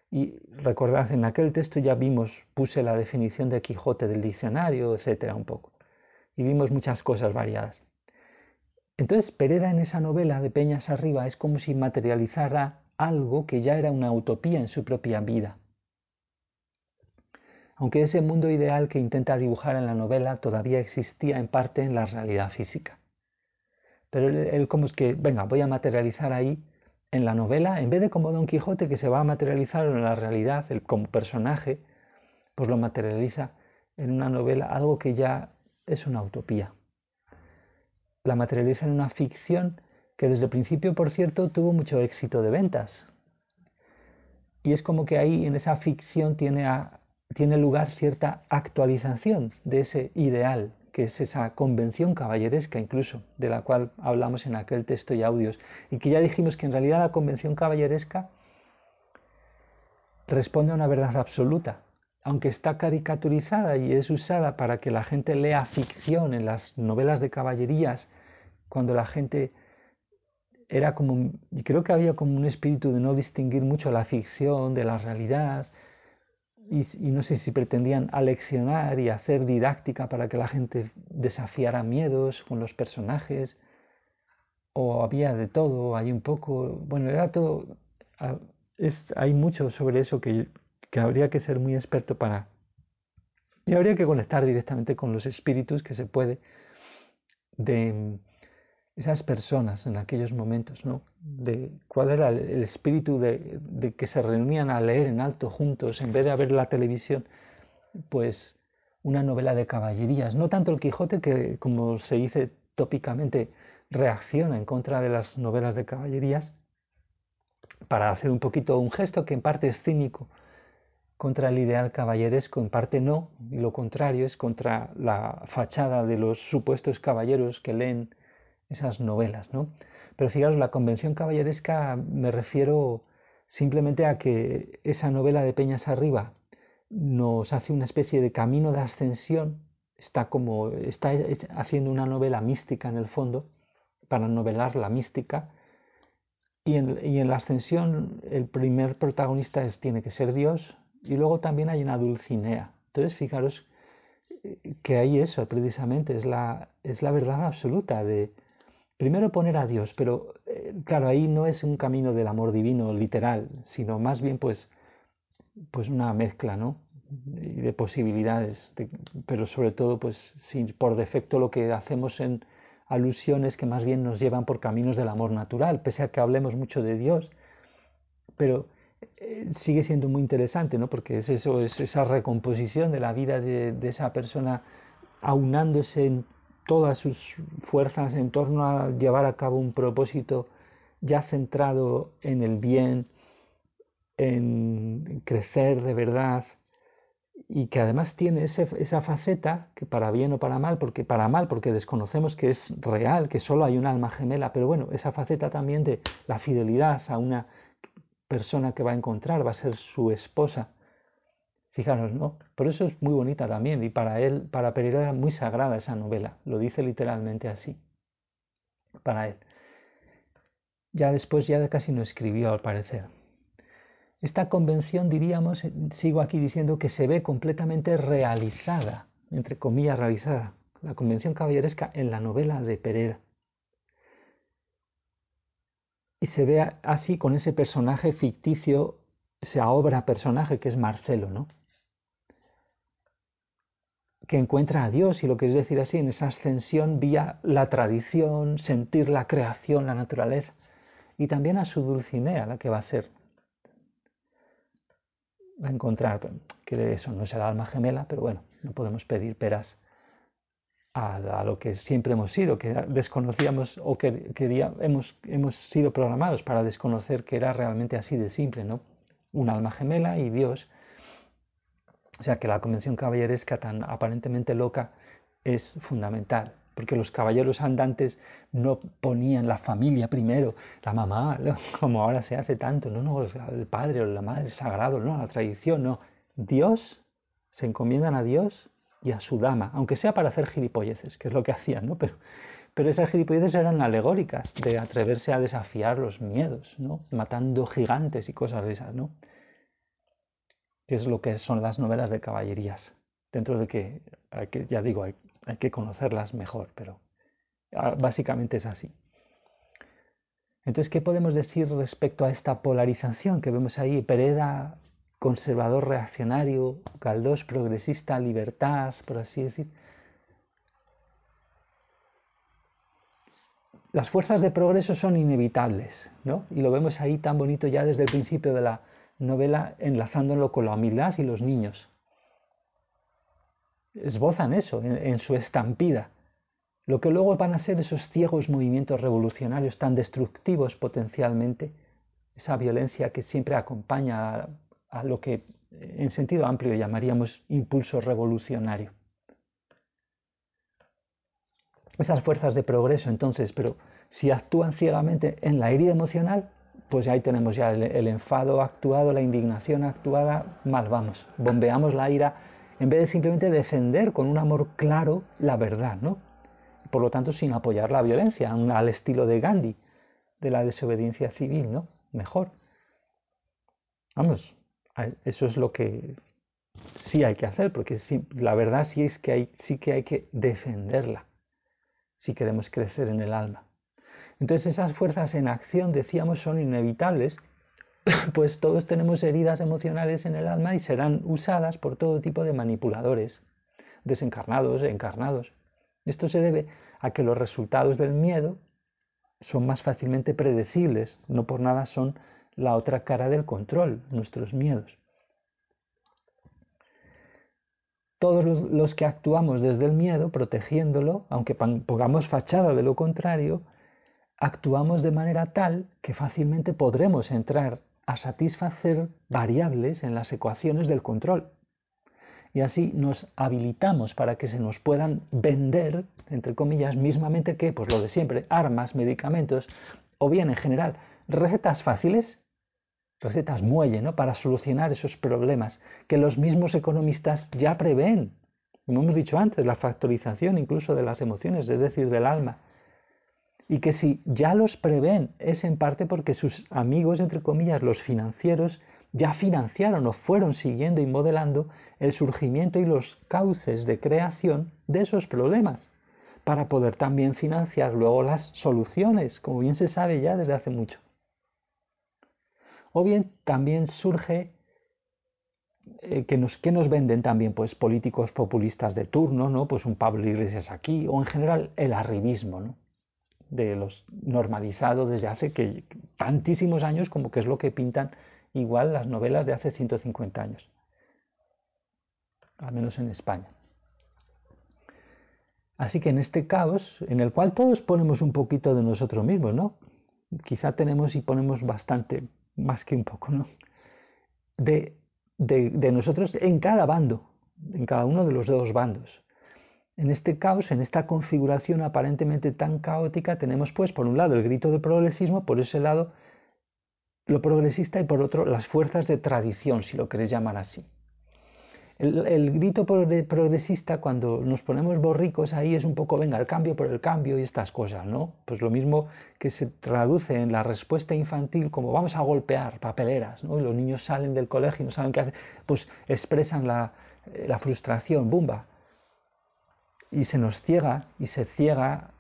Y recordad, en aquel texto ya vimos, puse la definición de Quijote del diccionario, etcétera, un poco. Y vimos muchas cosas variadas. Entonces, Pereda en esa novela de Peñas Arriba es como si materializara algo que ya era una utopía en su propia vida aunque ese mundo ideal que intenta dibujar en la novela todavía existía en parte en la realidad física. Pero él, como es que, venga, voy a materializar ahí en la novela, en vez de como Don Quijote que se va a materializar en la realidad, él como personaje, pues lo materializa en una novela, algo que ya es una utopía. La materializa en una ficción que desde el principio, por cierto, tuvo mucho éxito de ventas. Y es como que ahí en esa ficción tiene tiene lugar cierta actualización de ese ideal, que es esa convención caballeresca incluso, de la cual hablamos en aquel texto y audios, y que ya dijimos que en realidad la convención caballeresca responde a una verdad absoluta, aunque está caricaturizada y es usada para que la gente lea ficción en las novelas de caballerías, cuando la gente era como, y creo que había como un espíritu de no distinguir mucho la ficción de la realidad, y, no sé si pretendían aleccionar y hacer didáctica para que la gente desafiara miedos con los personajes, o había de todo, hay un poco, bueno, era todo, es, hay mucho sobre eso que, que habría que ser muy experto para, y habría que conectar directamente con los espíritus que se puede de esas personas en aquellos momentos, ¿no? De cuál era el, espíritu de, que se reunían a leer en alto juntos, en vez de ver la televisión, pues una novela de caballerías. No tanto el Quijote, que como se dice tópicamente, reacciona en contra de las novelas de caballerías, para hacer un poquito un gesto que en parte es cínico contra el ideal caballeresco, en parte no, y lo contrario es contra la fachada de los supuestos caballeros que leen esas novelas, ¿no? Pero fijaros, la convención caballeresca me refiero simplemente a que esa novela de Peñas Arriba nos hace una especie de camino de ascensión, está como está haciendo una novela mística en el fondo, para novelar la mística, y en, y en la ascensión el primer protagonista tiene que ser Dios, y luego también hay una Dulcinea. Entonces, fijaros eh, que ahí eso precisamente es la, es la verdad absoluta de, primero poner a Dios, pero eh, claro, ahí no es un camino del amor divino literal, sino más bien pues, pues una mezcla, ¿no? de posibilidades, pero sobre todo pues sin, por defecto lo que hacemos en alusiones que más bien nos llevan por caminos del amor natural, pese a que hablemos mucho de Dios, pero eh, sigue siendo muy interesante, ¿no? Porque es eso, es esa recomposición de la vida de, de esa persona aunándose en todas sus fuerzas en torno a llevar a cabo un propósito ya centrado en el bien, en crecer de verdad y que además tiene esa faceta que para bien o para mal, porque para mal porque desconocemos que es real, que solo hay un alma gemela, pero bueno, esa faceta también de la fidelidad a una persona que va a encontrar, va a ser su esposa, Fijaros, ¿no? Por eso es muy bonita también y para él, para Pereira era muy sagrada esa novela, lo dice literalmente así, para él. Ya después ya casi no escribió al parecer. Esta convención, diríamos, sigo aquí diciendo que se ve completamente realizada, entre comillas realizada, la convención caballeresca en la novela de Pereira. Y se ve así con ese personaje ficticio, esa obra personaje que es Marcelo, ¿no? Que encuentra a Dios, y lo que es decir así, en esa ascensión vía la tradición, sentir la creación, la naturaleza, y también a su Dulcinea, la que va a ser. Va a encontrar, que eso no es el alma gemela, pero bueno, no podemos pedir peras a, lo que siempre hemos sido, que desconocíamos o que hemos, hemos sido programados para desconocer que era realmente así de simple, ¿no? Un alma gemela y Dios o sea que la convención caballeresca tan aparentemente loca es fundamental, porque los caballeros andantes no ponían la familia primero, la mamá, como ahora se hace tanto, no, el padre o la madre sagrado, no, la tradición, no. Dios, se encomiendan a Dios y a su dama, aunque sea para hacer gilipolleces, que es lo que hacían, ¿no? Pero, pero esas gilipolleces eran alegóricas, de atreverse a desafiar los miedos, ¿no? Matando gigantes y cosas de esas, ¿no? Es lo que son las novelas de caballerías. Dentro de que, ya digo, hay, que conocerlas mejor, pero ah, básicamente es así. Entonces, ¿qué podemos decir respecto a esta polarización que vemos ahí? Pereda, conservador reaccionario, Galdós, progresista, libertad, por así decir. Las fuerzas de progreso son inevitables, ¿no? Y lo vemos ahí tan bonito ya desde el principio de la, novela enlazándolo con la humildad y los niños. Esbozan eso en, su estampida. Lo que luego van a ser esos ciegos movimientos revolucionarios tan destructivos potencialmente, esa violencia que siempre acompaña a, a lo que en sentido amplio llamaríamos impulso revolucionario. Esas fuerzas de progreso entonces, pero si actúan ciegamente en la herida emocional, pues ahí tenemos ya el, enfado actuado, la indignación actuada, mal vamos, bombeamos la ira en vez de simplemente defender con un amor claro la verdad, ¿no? Por lo tanto, sin apoyar la violencia, al estilo de Gandhi, de la desobediencia civil, ¿no? Mejor. Vamos, eso es lo que sí hay que hacer, porque la verdad sí es que hay, sí que hay que defenderla si queremos crecer en el alma. Entonces esas fuerzas en acción, decíamos, son inevitables, pues todos tenemos heridas emocionales en el alma y serán usadas por todo tipo de manipuladores, desencarnados encarnados. Esto se debe a que los resultados del miedo son más fácilmente predecibles, no por nada son la otra cara del control, nuestros miedos. Todos los, que actuamos desde el miedo, protegiéndolo, aunque pongamos fachada de lo contrario, actuamos de manera tal que fácilmente podremos entrar a satisfacer variables en las ecuaciones del control. Y así nos habilitamos para que se nos puedan vender, entre comillas, mismamente que, pues lo de siempre, armas, medicamentos, o bien en general, recetas fáciles, recetas muelle, ¿no? Para solucionar esos problemas que los mismos economistas ya prevén. Como hemos dicho antes, la factorización incluso de las emociones, es decir, del alma y que si ya los prevén es en parte porque sus amigos, entre comillas, los financieros, ya financiaron o fueron siguiendo y modelando el surgimiento y los cauces de creación de esos problemas. para poder también financiar luego las soluciones, como bien se sabe ya desde hace mucho. O bien también surge eh, que, nos, que nos venden también pues políticos populistas de turno, ¿no? Pues un Pablo Iglesias aquí, o en general el arribismo, ¿no? De los normalizado desde hace que tantísimos años como que es lo que pintan igual las novelas de hace 150 años, al menos en España. Así que en este caos, en el cual todos ponemos un poquito de nosotros mismos, ¿no? Quizá tenemos y ponemos bastante, más que un poco, ¿no? De, de, de nosotros en cada bando, en cada uno de los dos bandos. En este caos, en esta configuración aparentemente tan caótica, tenemos pues por un lado el grito de progresismo, por ese lado lo progresista y por otro las fuerzas de tradición, si lo queréis llamar así. El, grito progresista, cuando nos ponemos borricos ahí, es un poco, venga, el cambio por el cambio y estas cosas, ¿no? Pues lo mismo que se traduce en la respuesta infantil como vamos a golpear papeleras, ¿no? Y los niños salen del colegio y no saben qué hacer, pues expresan la frustración, bumba. Y se nos ciega y se ciega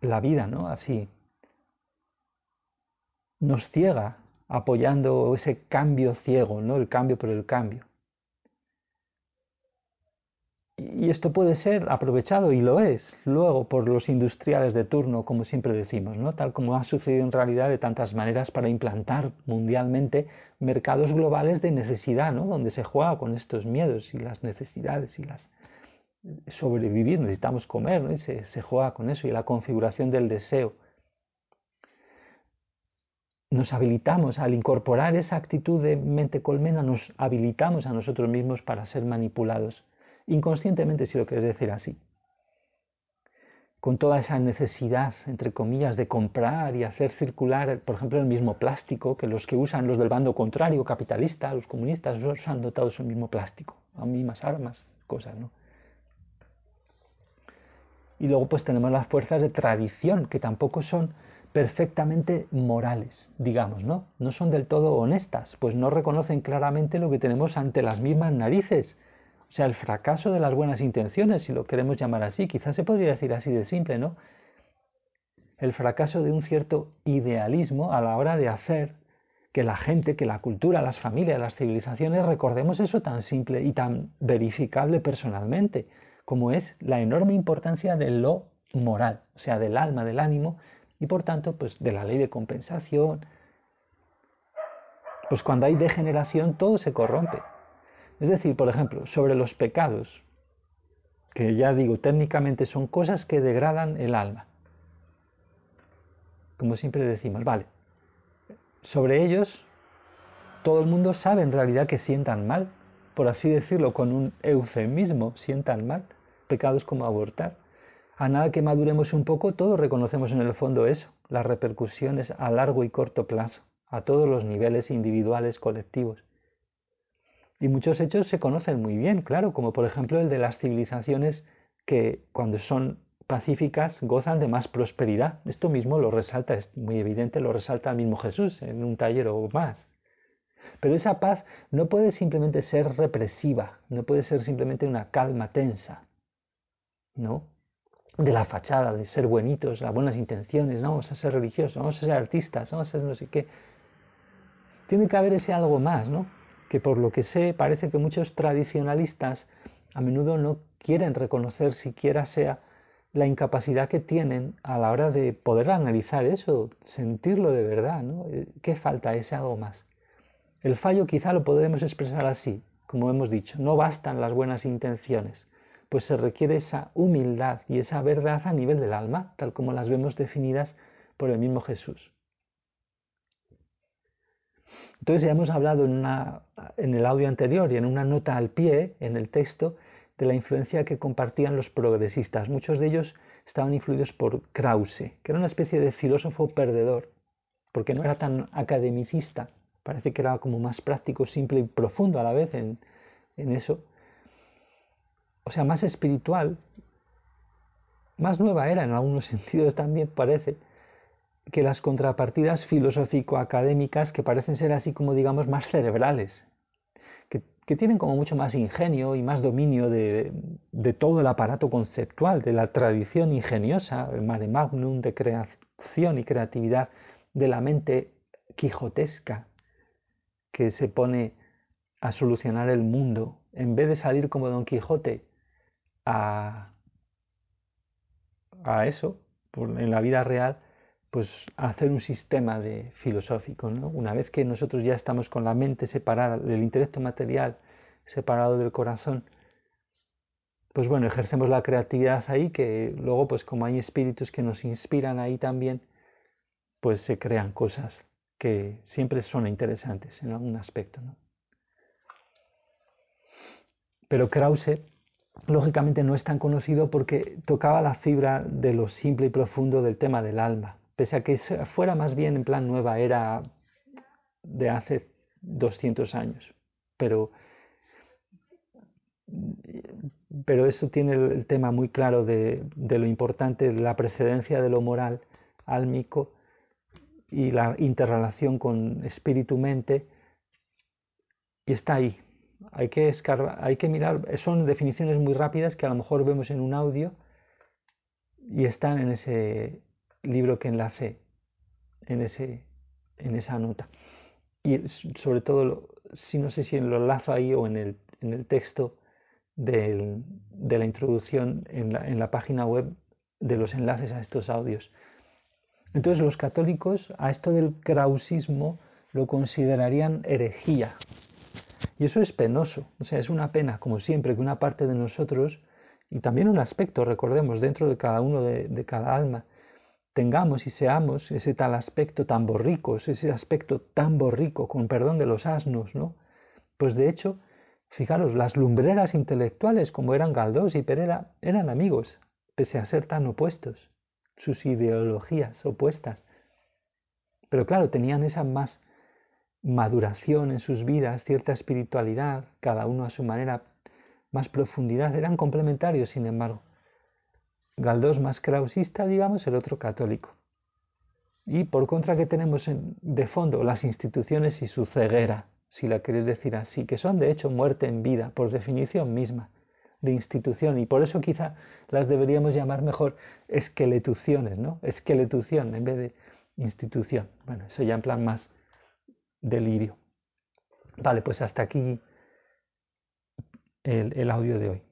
la vida, ¿no? Así, nos ciega apoyando ese cambio ciego, ¿no? el cambio por el cambio. Y esto puede ser aprovechado, y lo es, luego por los industriales de turno, como siempre decimos, ¿no? tal como ha sucedido en realidad de tantas maneras para implantar mundialmente mercados globales de necesidad, ¿no? donde se juega con estos miedos y las necesidades y las sobrevivir, necesitamos comer, ¿no? y se, se juega con eso, y la configuración del deseo nos habilitamos, al incorporar esa actitud de mente colmena, nos habilitamos a nosotros mismos para ser manipulados, inconscientemente si lo quieres decir así. Con toda esa necesidad, entre comillas, de comprar y hacer circular, por ejemplo, el mismo plástico que los que usan los del bando contrario, capitalista, los comunistas, esos han dotado el mismo plástico, las mismas armas, cosas, ¿no? Y luego pues tenemos las fuerzas de tradición, que tampoco son perfectamente morales, digamos, ¿no? No son del todo honestas, pues no reconocen claramente lo que tenemos ante las mismas narices. O sea, el fracaso de las buenas intenciones, si lo queremos llamar así, quizás se podría decir así de simple, ¿no? El fracaso de un cierto idealismo a la hora de hacer que la gente, que la cultura, las familias, las civilizaciones recordemos eso tan simple y tan verificable personalmente, como es la enorme importancia de lo moral, o sea, del alma, del ánimo, y por tanto, pues de la ley de compensación. Pues cuando hay degeneración todo se corrompe. Es decir, por ejemplo, sobre los pecados, que ya digo, técnicamente son cosas que degradan el alma. Como siempre decimos, vale, sobre ellos todo el mundo sabe en realidad que sientan mal, por así decirlo, con un eufemismo, sientan mal, pecados como abortar. A nada que maduremos un poco, todos reconocemos en el fondo eso, las repercusiones a largo y corto plazo, a todos los niveles individuales, colectivos. Y muchos hechos se conocen muy bien, claro, como por ejemplo el de las civilizaciones que cuando son pacíficas gozan de más prosperidad. Esto mismo lo resalta, es muy evidente, lo resalta el mismo Jesús en un taller o más. Pero esa paz no puede simplemente ser represiva, no puede ser simplemente una calma tensa. No, de la fachada, de ser buenitos, las buenas intenciones, no vamos a ser religiosos, vamos a ser artistas, vamos a ser no sé qué. Tiene que haber ese algo más, ¿no? Que por lo que sé parece que muchos tradicionalistas a menudo no quieren reconocer siquiera sea la incapacidad que tienen a la hora de poder analizar eso, sentirlo de verdad, ¿no? Eh, ¿Qué falta ese algo más? El fallo quizá lo podemos expresar así, como hemos dicho, no bastan las buenas intenciones pues se requiere esa humildad y esa verdad a nivel del alma, tal como las vemos definidas por el mismo Jesús. Entonces ya hemos hablado en, en, el audio anterior y en una nota al pie en el texto de la influencia que compartían los progresistas. Muchos de ellos estaban influidos por Krause, que era una especie de filósofo perdedor, porque no era tan academicista, parece que era como más práctico, simple y profundo a la vez en, en eso. O sea, más espiritual, más nueva era en algunos sentidos también parece, que las contrapartidas filosófico-académicas que parecen ser así como digamos más cerebrales, que, que tienen como mucho más ingenio y más dominio de, todo el aparato conceptual, de la tradición ingeniosa, el mare magnum de creación y creatividad de la mente quijotesca que se pone a solucionar el mundo, en vez de salir como Don Quijote a, a eso, en la vida real, pues hacer un sistema de filosófico. ¿no? Una vez que nosotros ya estamos con la mente separada del intelecto material, separado del corazón, pues bueno, ejercemos la creatividad ahí, que luego, pues como hay espíritus que nos inspiran ahí también, pues se crean cosas que siempre son interesantes en algún aspecto. ¿no? Pero Krause, lógicamente, no es tan conocido porque tocaba la fibra de lo simple y profundo del tema del alma pese a que fuera más bien en plan nueva era de hace 200 años. Pero, pero eso tiene el tema muy claro de, lo importante de la precedencia de lo moral álmico y la interrelación con espíritu-mente, y está ahí. Hay que, hay que mirar, son definiciones muy rápidas que a lo mejor vemos en un audio y están en ese, libro que enlace en, ese, en esa nota. Y sobre todo, si no sé si lo enlazo ahí o en el, en el texto de la introducción en la, en la página web de los enlaces a estos audios. Entonces los católicos a esto del krausismo lo considerarían herejía. Y eso es penoso, o sea, es una pena, como siempre, que una parte de nosotros, y también un aspecto, recordemos, dentro de cada uno de, cada alma, tengamos y seamos ese tal aspecto tan borricos, ese aspecto tan borrico, con perdón de los asnos, ¿no? Pues de hecho, fijaros, las lumbreras intelectuales como eran Galdós y Pereda eran amigos, pese a ser tan opuestos, sus ideologías opuestas. Pero claro, tenían esa más maduración en sus vidas, cierta espiritualidad, cada uno a su manera, más profundidad, eran complementarios, sin embargo. Galdós más krausista, digamos, el otro católico. Y por contra que tenemos de fondo las instituciones y su ceguera, si la queréis decir así, que son de hecho muerte en vida, por definición misma, de institución, y por eso quizá las deberíamos llamar mejor esqueletuciones, ¿no? Esqueletución en vez de institución. Bueno, eso ya en plan más delirio. Vale, pues hasta aquí el, el audio de hoy.